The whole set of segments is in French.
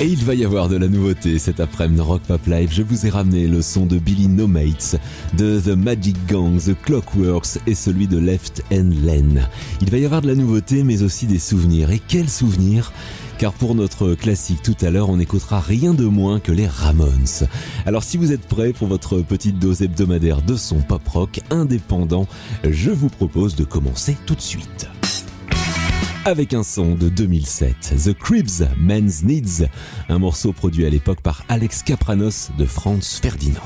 Et il va y avoir de la nouveauté cet après-midi Rock Pop Live. Je vous ai ramené le son de Billy No Mates, de The Magic Gang, The Clockworks et celui de Left and Len. Il va y avoir de la nouveauté mais aussi des souvenirs. Et quels souvenirs car pour notre classique tout à l'heure, on n'écoutera rien de moins que les Ramones. Alors si vous êtes prêts pour votre petite dose hebdomadaire de son pop rock indépendant, je vous propose de commencer tout de suite avec un son de 2007, The Cribs Men's Needs, un morceau produit à l'époque par Alex Capranos de Franz Ferdinand.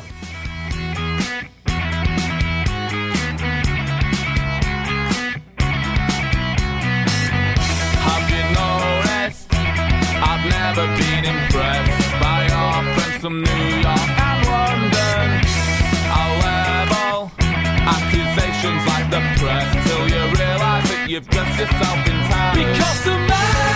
you've dressed yourself in time. Because the man.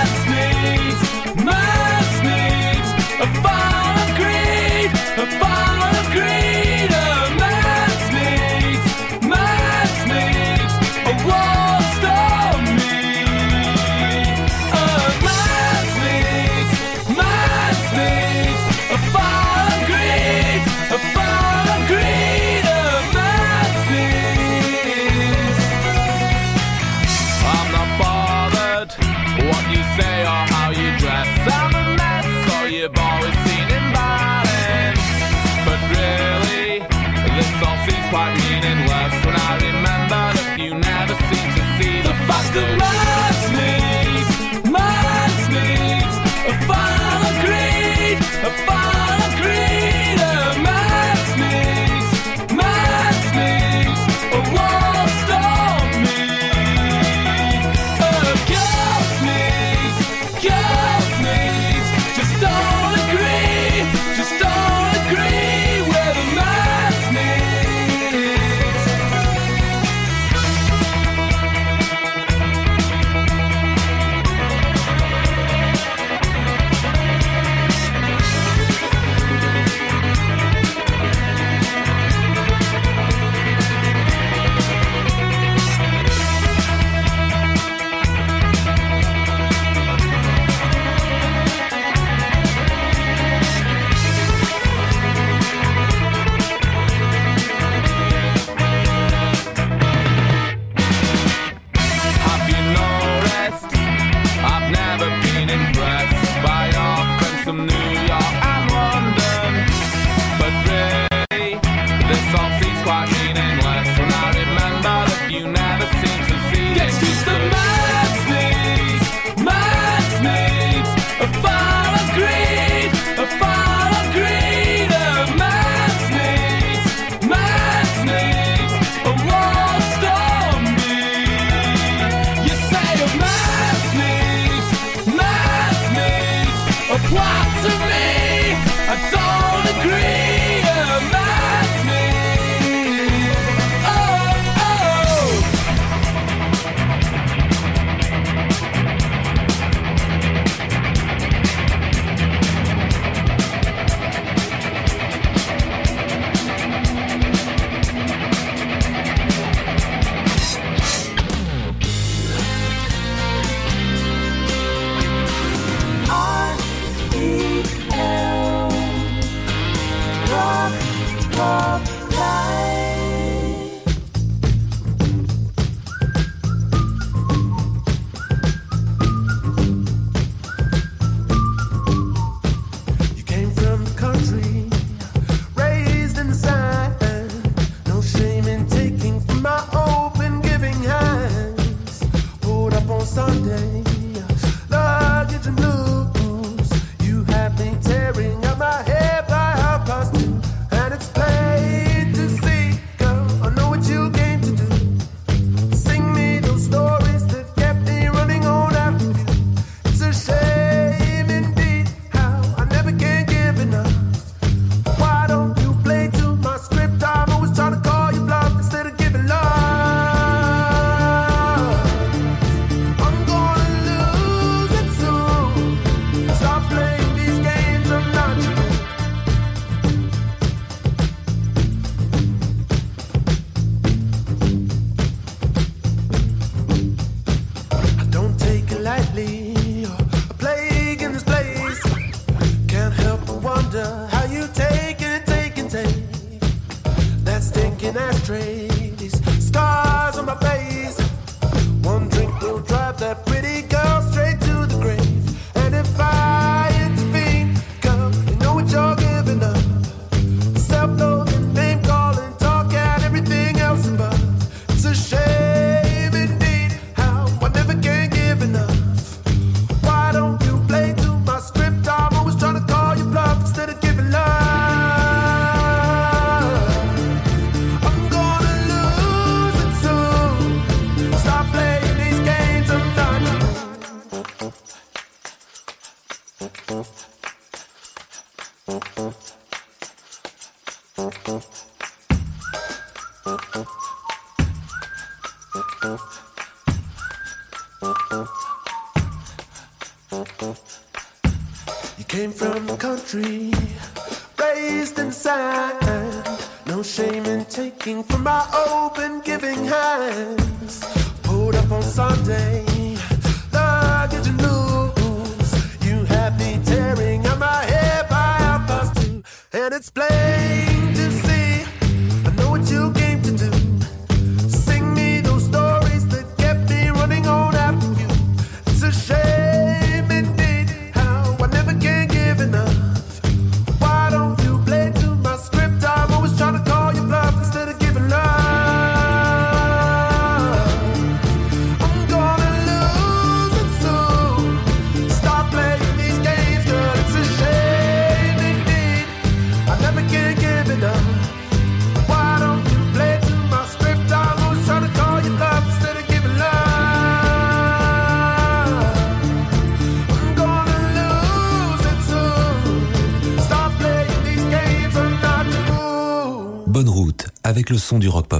du rock.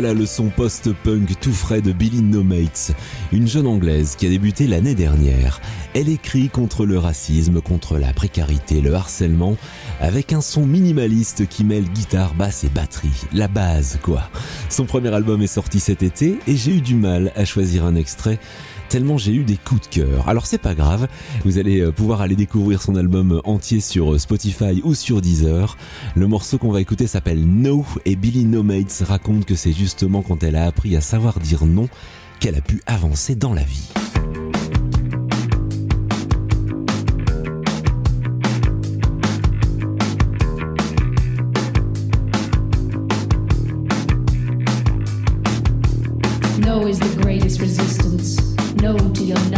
voilà le son post-punk tout frais de Billy No Mates, une jeune anglaise qui a débuté l'année dernière. Elle écrit contre le racisme, contre la précarité, le harcèlement, avec un son minimaliste qui mêle guitare, basse et batterie. La base, quoi. Son premier album est sorti cet été et j'ai eu du mal à choisir un extrait tellement j'ai eu des coups de cœur. Alors c'est pas grave, vous allez euh, pouvoir aller découvrir son album euh, entier sur euh, Spotify ou sur Deezer. Le morceau qu'on va écouter s'appelle No et Billy Nomates raconte que c'est justement quand elle a appris à savoir dire non qu'elle a pu avancer dans la vie. No is the greatest resistance. you're not.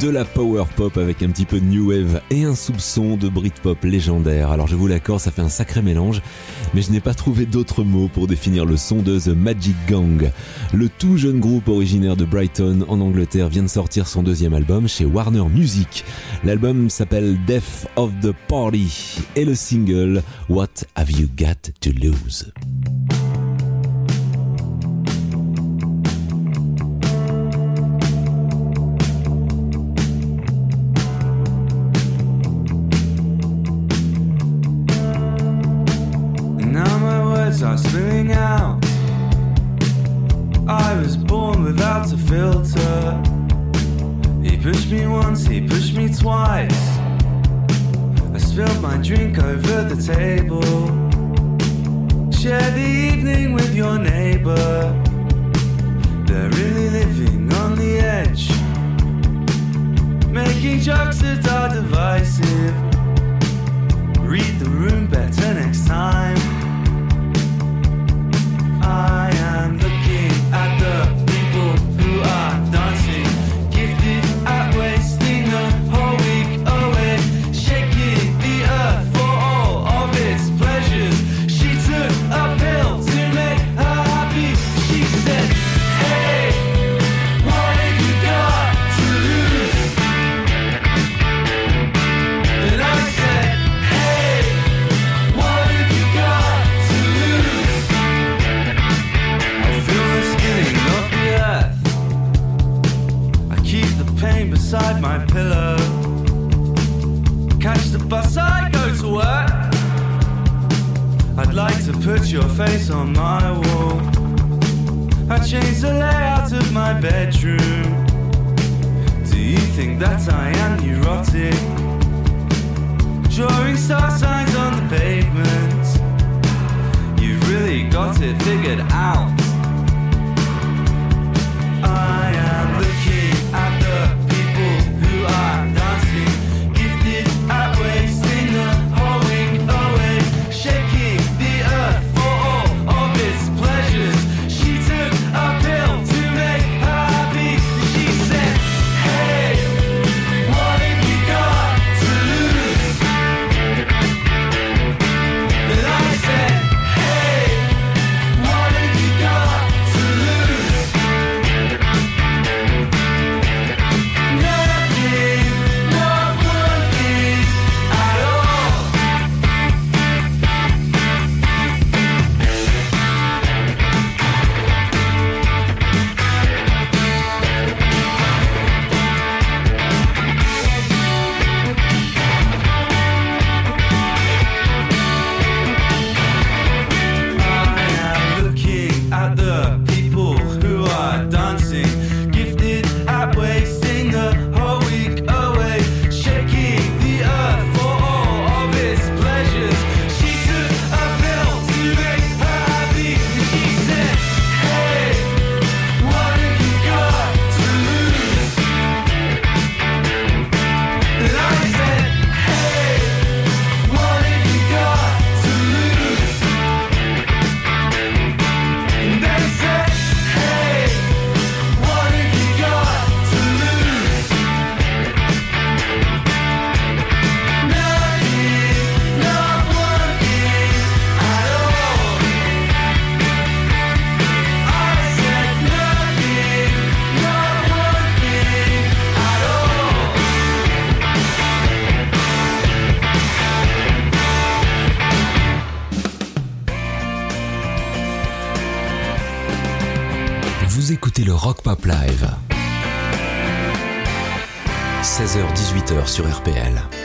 De la power pop avec un petit peu de new wave et un soupçon de Britpop légendaire. Alors je vous l'accorde, ça fait un sacré mélange, mais je n'ai pas trouvé d'autres mots pour définir le son de The Magic Gang. Le tout jeune groupe originaire de Brighton en Angleterre vient de sortir son deuxième album chez Warner Music. L'album s'appelle Death of the Party et le single What Have You Got to Lose? once, he pushed me twice. I spilled my drink over the table. Share the evening with your neighbor. They're really living on the edge. Making jokes that are divisive. Read the room better next time. the bus I go to work. I'd like to put your face on my wall. I change the layout of my bedroom. Do you think that I am neurotic? Drawing star signs on the pavement. You've really got it figured out. sur RPL.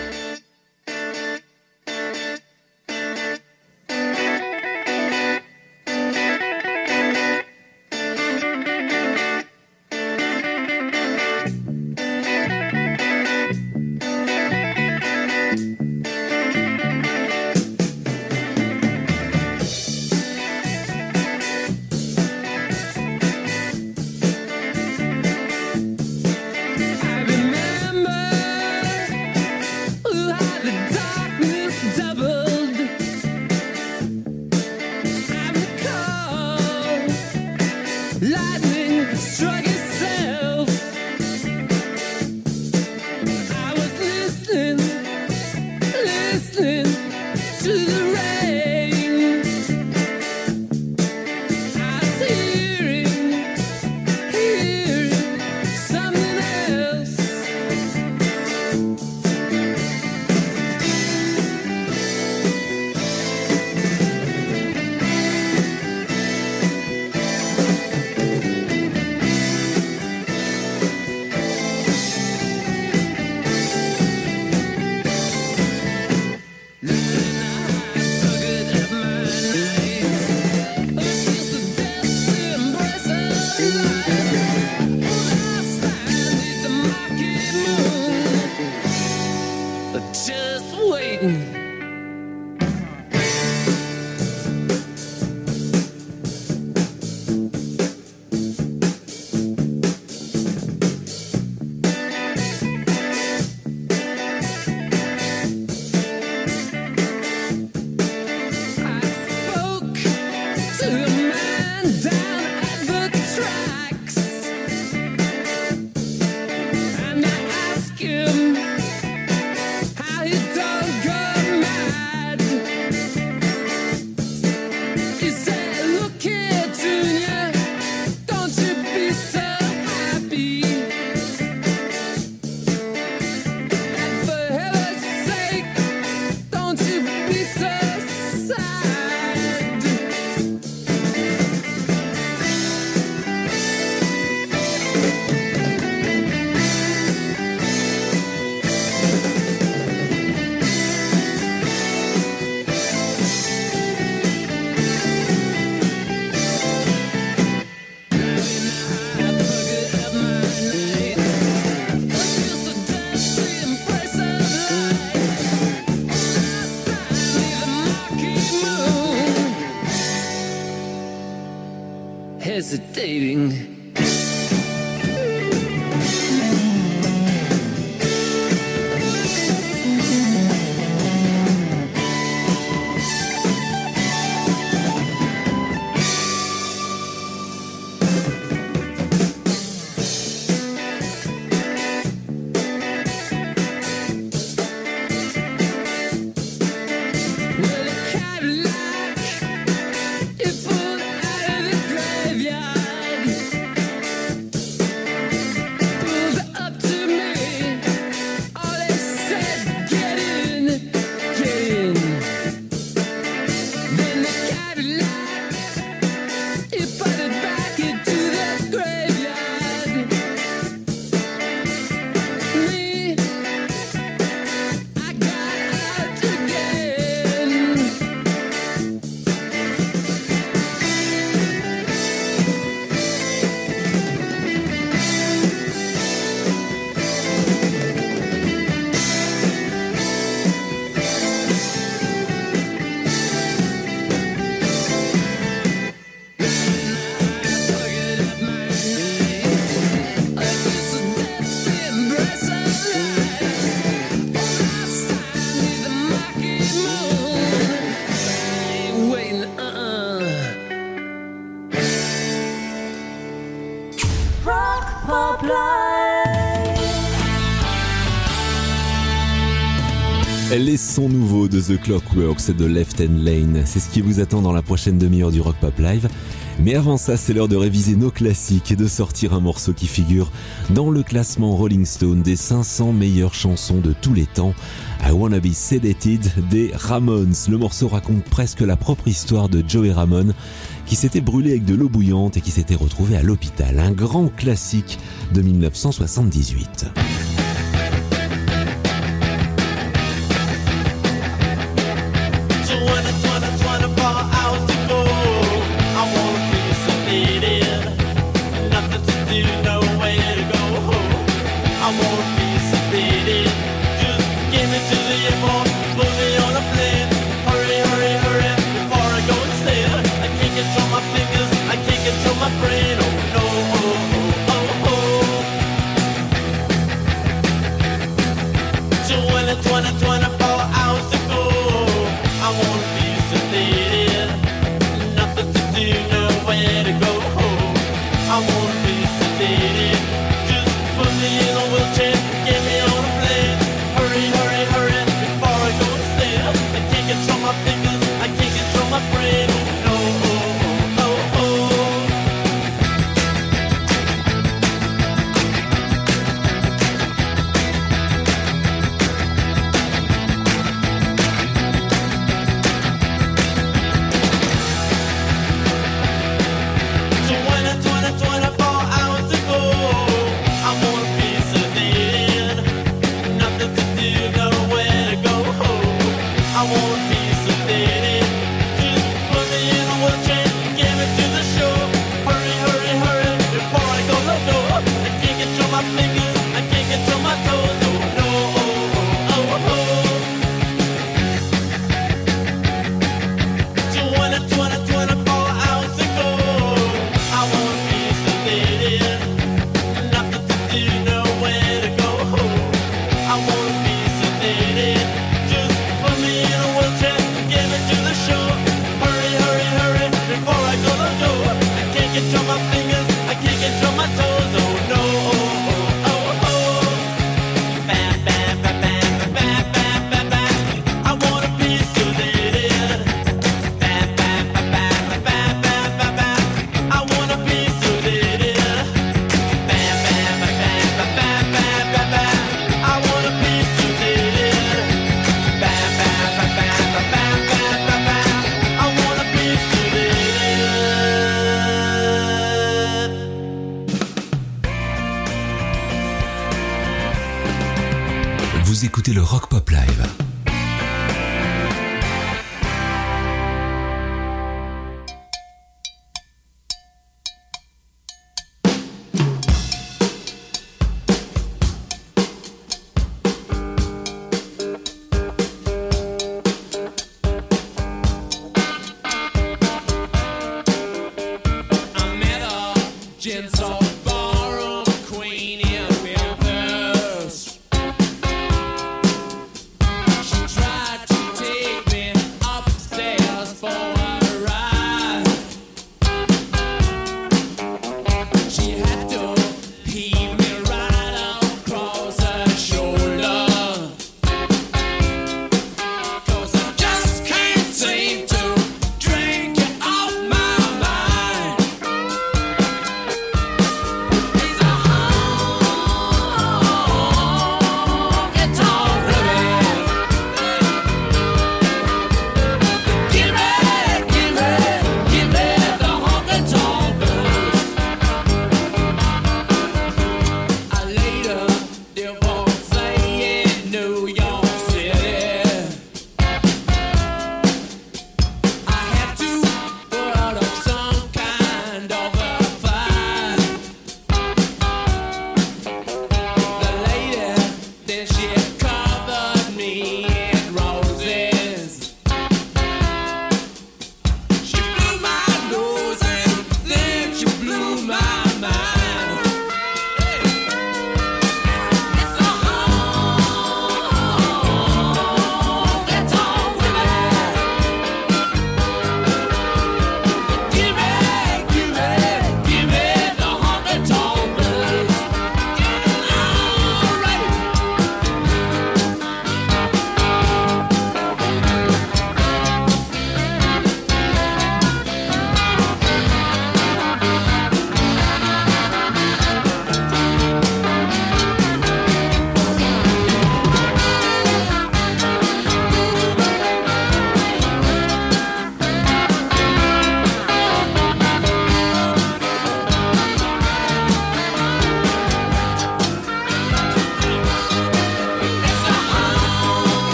les sons nouveaux de The Clockworks et de Left Hand Lane. C'est ce qui vous attend dans la prochaine demi-heure du Rock Pop Live. Mais avant ça, c'est l'heure de réviser nos classiques et de sortir un morceau qui figure dans le classement Rolling Stone des 500 meilleures chansons de tous les temps. I Wanna Be Sedated des Ramones. Le morceau raconte presque la propre histoire de Joey Ramone qui s'était brûlé avec de l'eau bouillante et qui s'était retrouvé à l'hôpital. Un grand classique de 1978.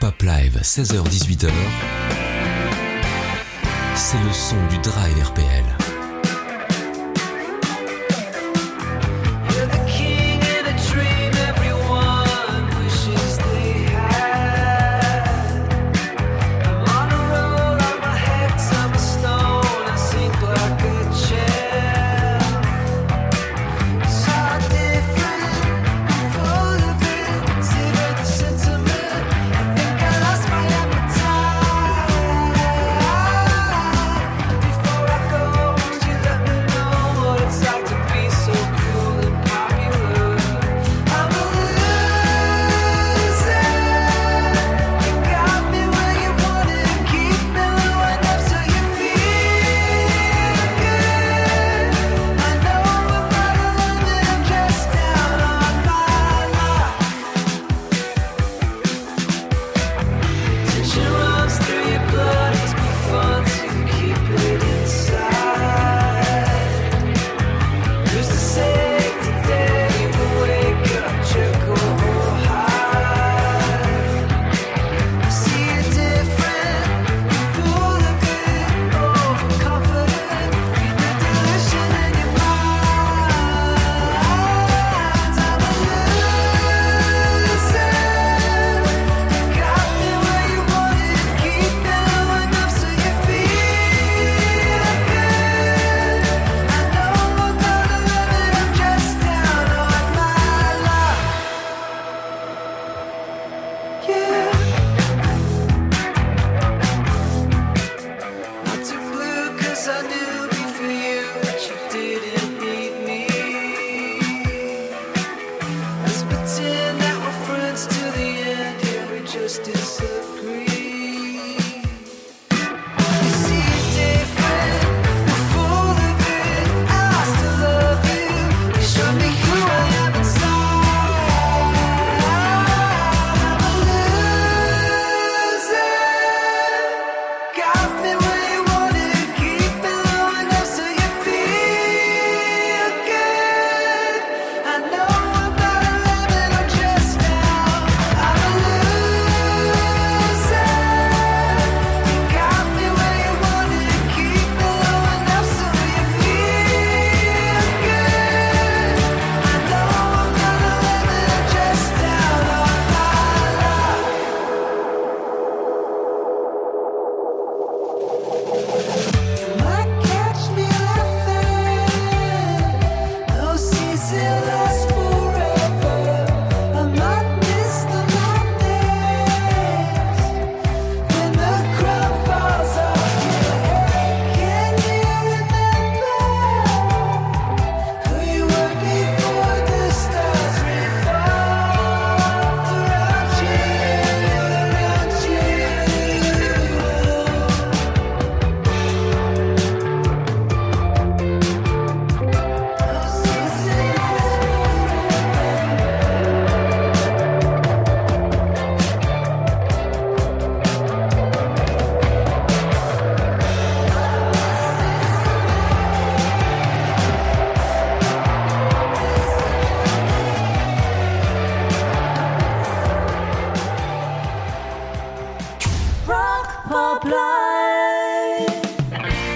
Pop Live, 16h-18h. C'est le son du Drive RPL.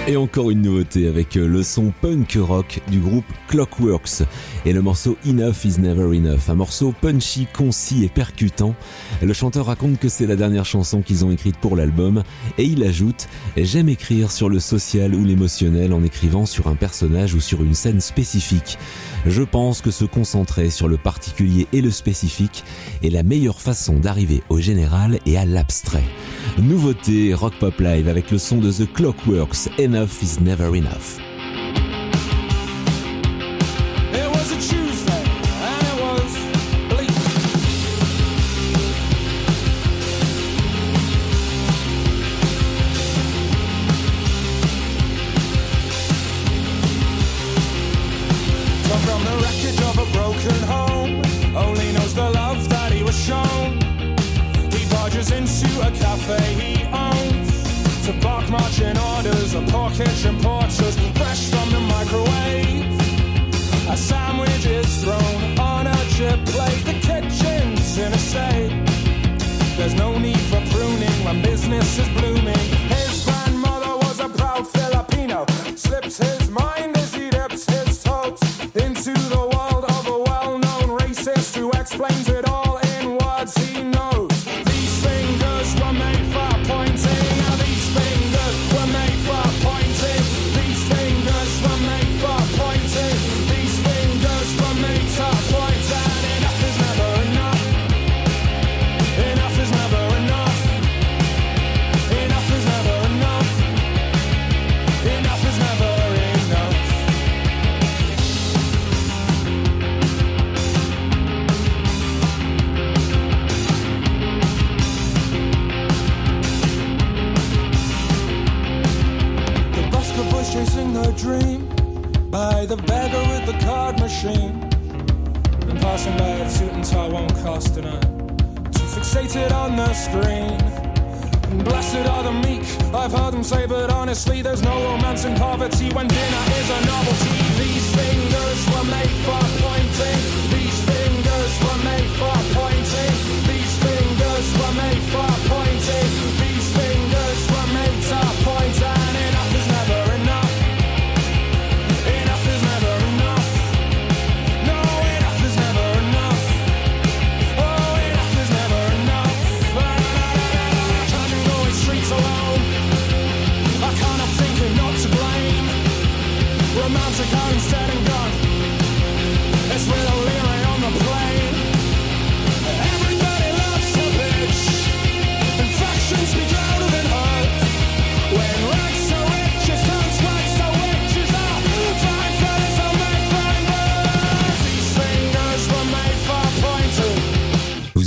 Et encore une nouveauté avec euh, le son punk rock du groupe Clockworks et le morceau Enough is Never Enough, un morceau punchy, concis et percutant. Le chanteur raconte que c'est la dernière chanson qu'ils ont écrite pour l'album et il ajoute J'aime écrire sur le social ou l'émotionnel en écrivant sur un personnage ou sur une scène spécifique. Je pense que se concentrer sur le particulier et le spécifique est la meilleure façon d'arriver au général et à l'abstrait. Nouveauté Rock Pop Live avec le son de The Clockworks, Enough is Never Enough. painted on the screen. Blessed are the meek, I've heard them say, but honestly, there's no romance in poverty when dinner is a novelty. These fingers were made for pointing, these fingers were made for pointing, these fingers were made for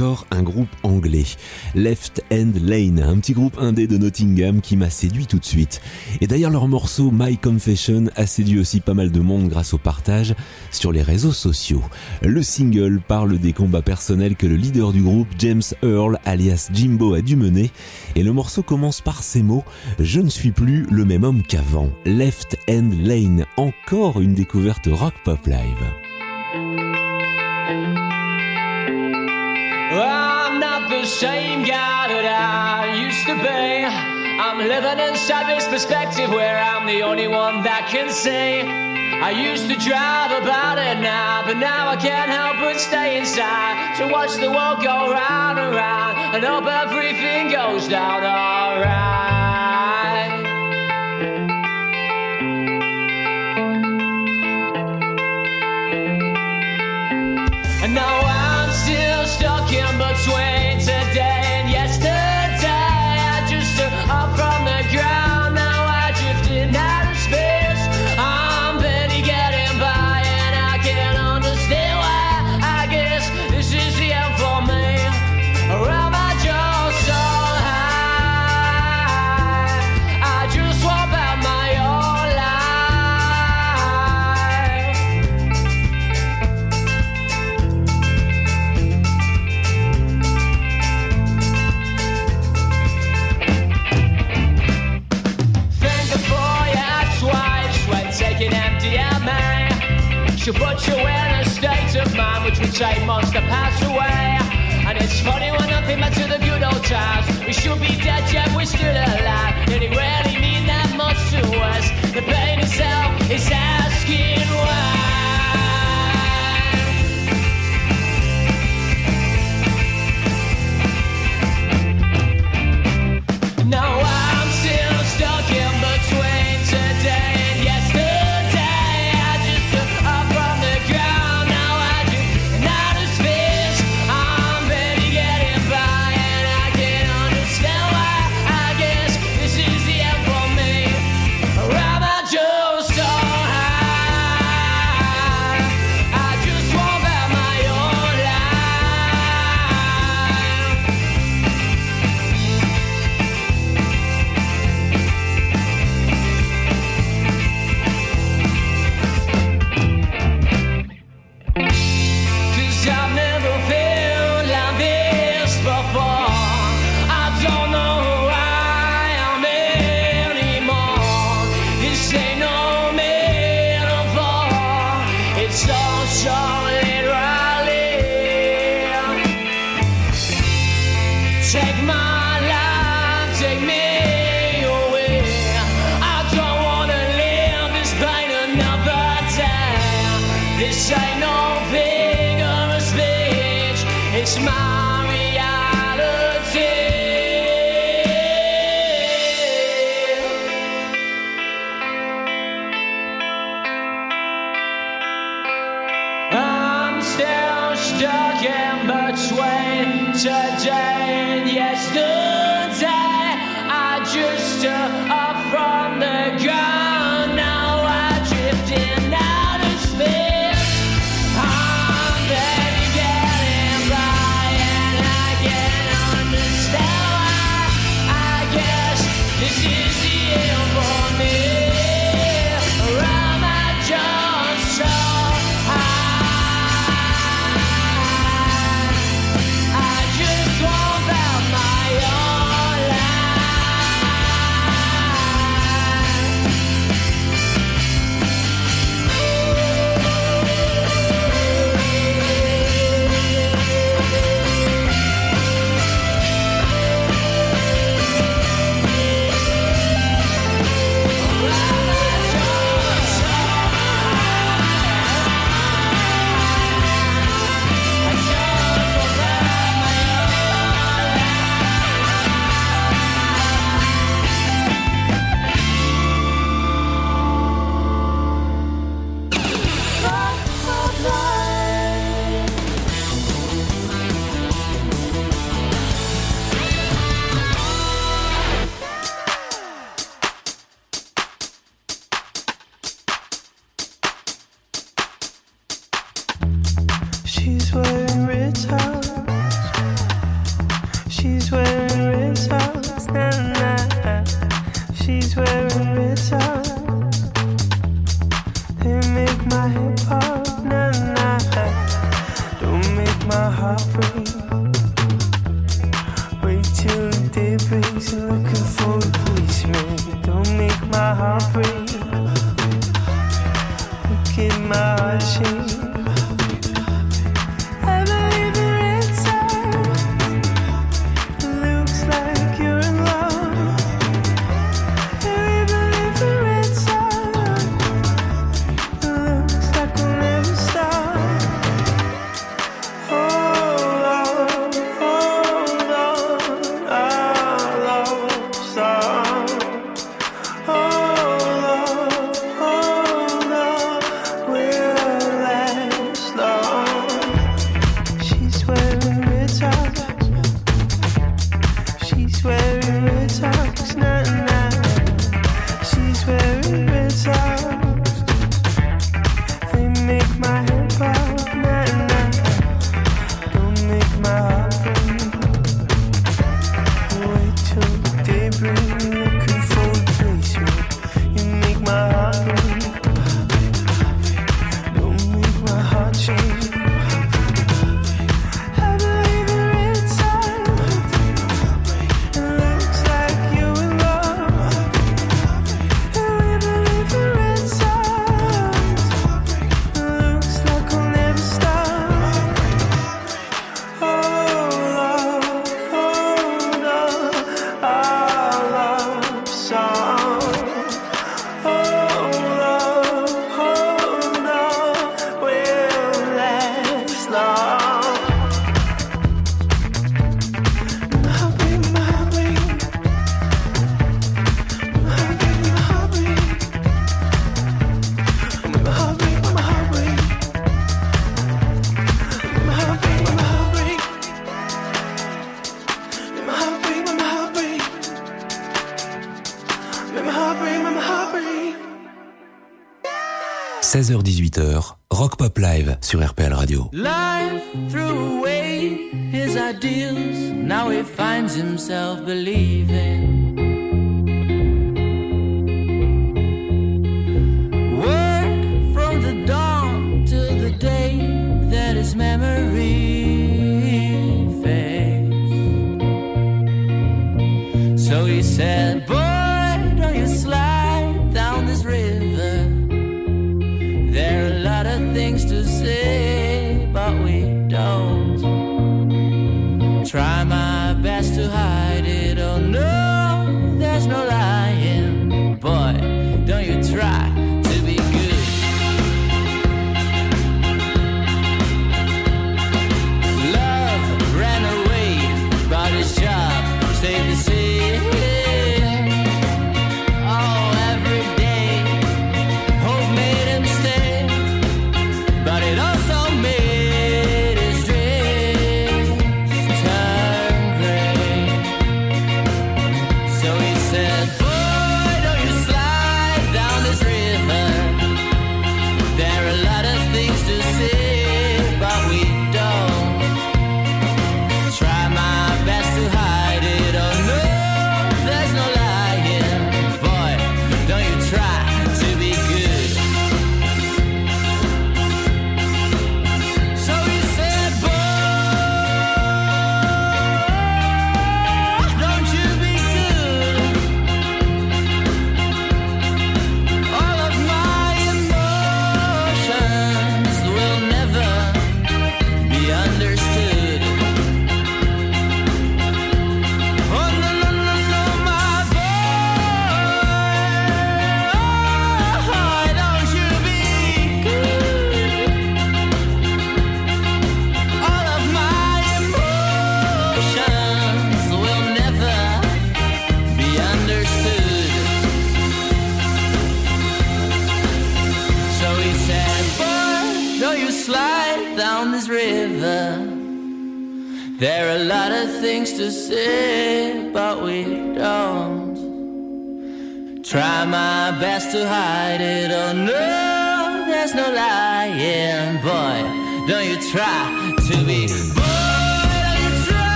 Encore un groupe anglais. Left End Lane, un petit groupe indé de Nottingham qui m'a séduit tout de suite. Et d'ailleurs leur morceau My Confession a séduit aussi pas mal de monde grâce au partage sur les réseaux sociaux. Le single parle des combats personnels que le leader du groupe, James Earl, alias Jimbo, a dû mener. Et le morceau commence par ces mots Je ne suis plus le même homme qu'avant. Left End Lane, encore une découverte rock pop live. I'm not the same guy that I used to be. I'm living in Savvy's perspective where I'm the only one that can see. I used to drive about it now, but now I can't help but stay inside to watch the world go round and round and hope everything goes down alright. Which would months to pass away. And it's funny when I think back to the good old times. We should be dead yet we're still alive. Did it really mean that much to us? The pain itself is asking why. It's all his ideals. Now he finds himself believing.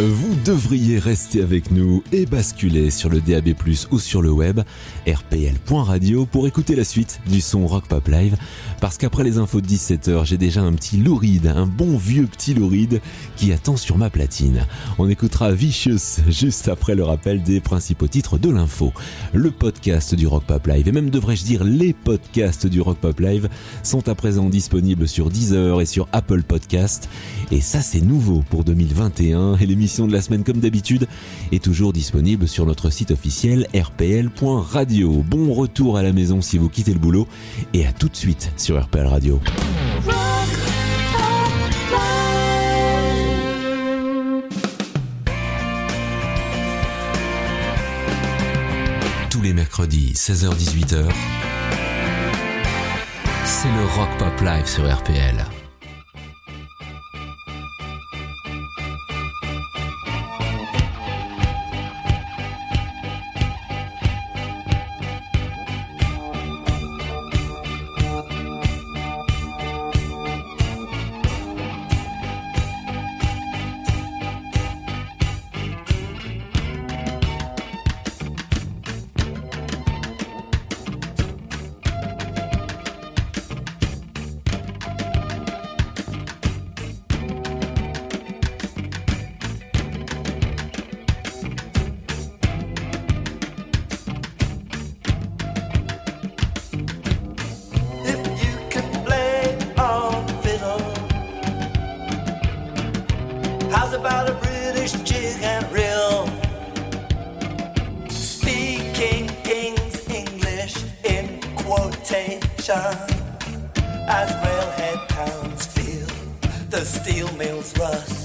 Vous devriez rester avec nous et basculer sur le DAB+, ou sur le web, rpl.radio, pour écouter la suite du son Rock Pop Live. Parce qu'après les infos de 17h, j'ai déjà un petit louride, un bon vieux petit louride qui attend sur ma platine. On écoutera Vicious juste après le rappel des principaux titres de l'info. Le podcast du Rock Pop Live, et même devrais-je dire les podcasts du Rock Pop Live, sont à présent disponibles sur Deezer et sur Apple Podcast. Et ça, c'est nouveau pour 2021. Et l'émission de la semaine, comme d'habitude, est toujours disponible sur notre site officiel rpl.radio. Bon retour à la maison si vous quittez le boulot. Et à tout de suite sur RPL Radio. Tous les mercredis, 16h-18h, c'est le Rock Pop Live sur RPL. About a British jig and reel? Speaking King's English in quotation, as railhead towns feel the steel mills rust.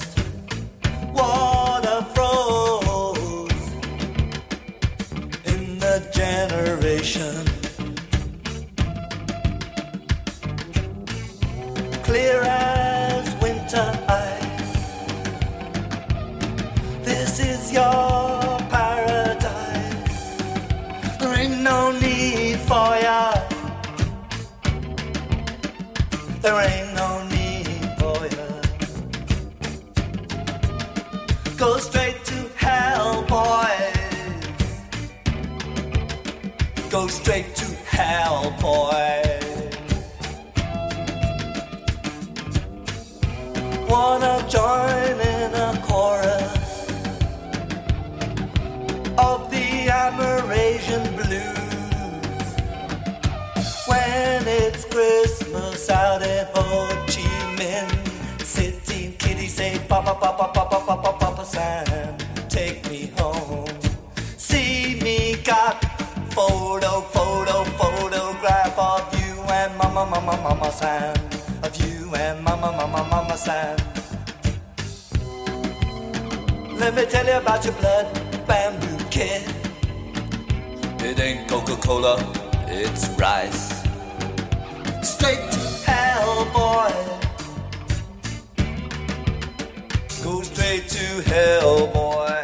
Say, Papa, Papa, Papa, Papa, Papa Sam, take me home. See me got photo, photo, photograph of you and Mama, Mama, Mama Sam. Of you and Mama, Mama, Mama Sam. Let me tell you about your blood bamboo kid. It ain't Coca Cola, it's rice. Straight to hell, boy. to hell, boy.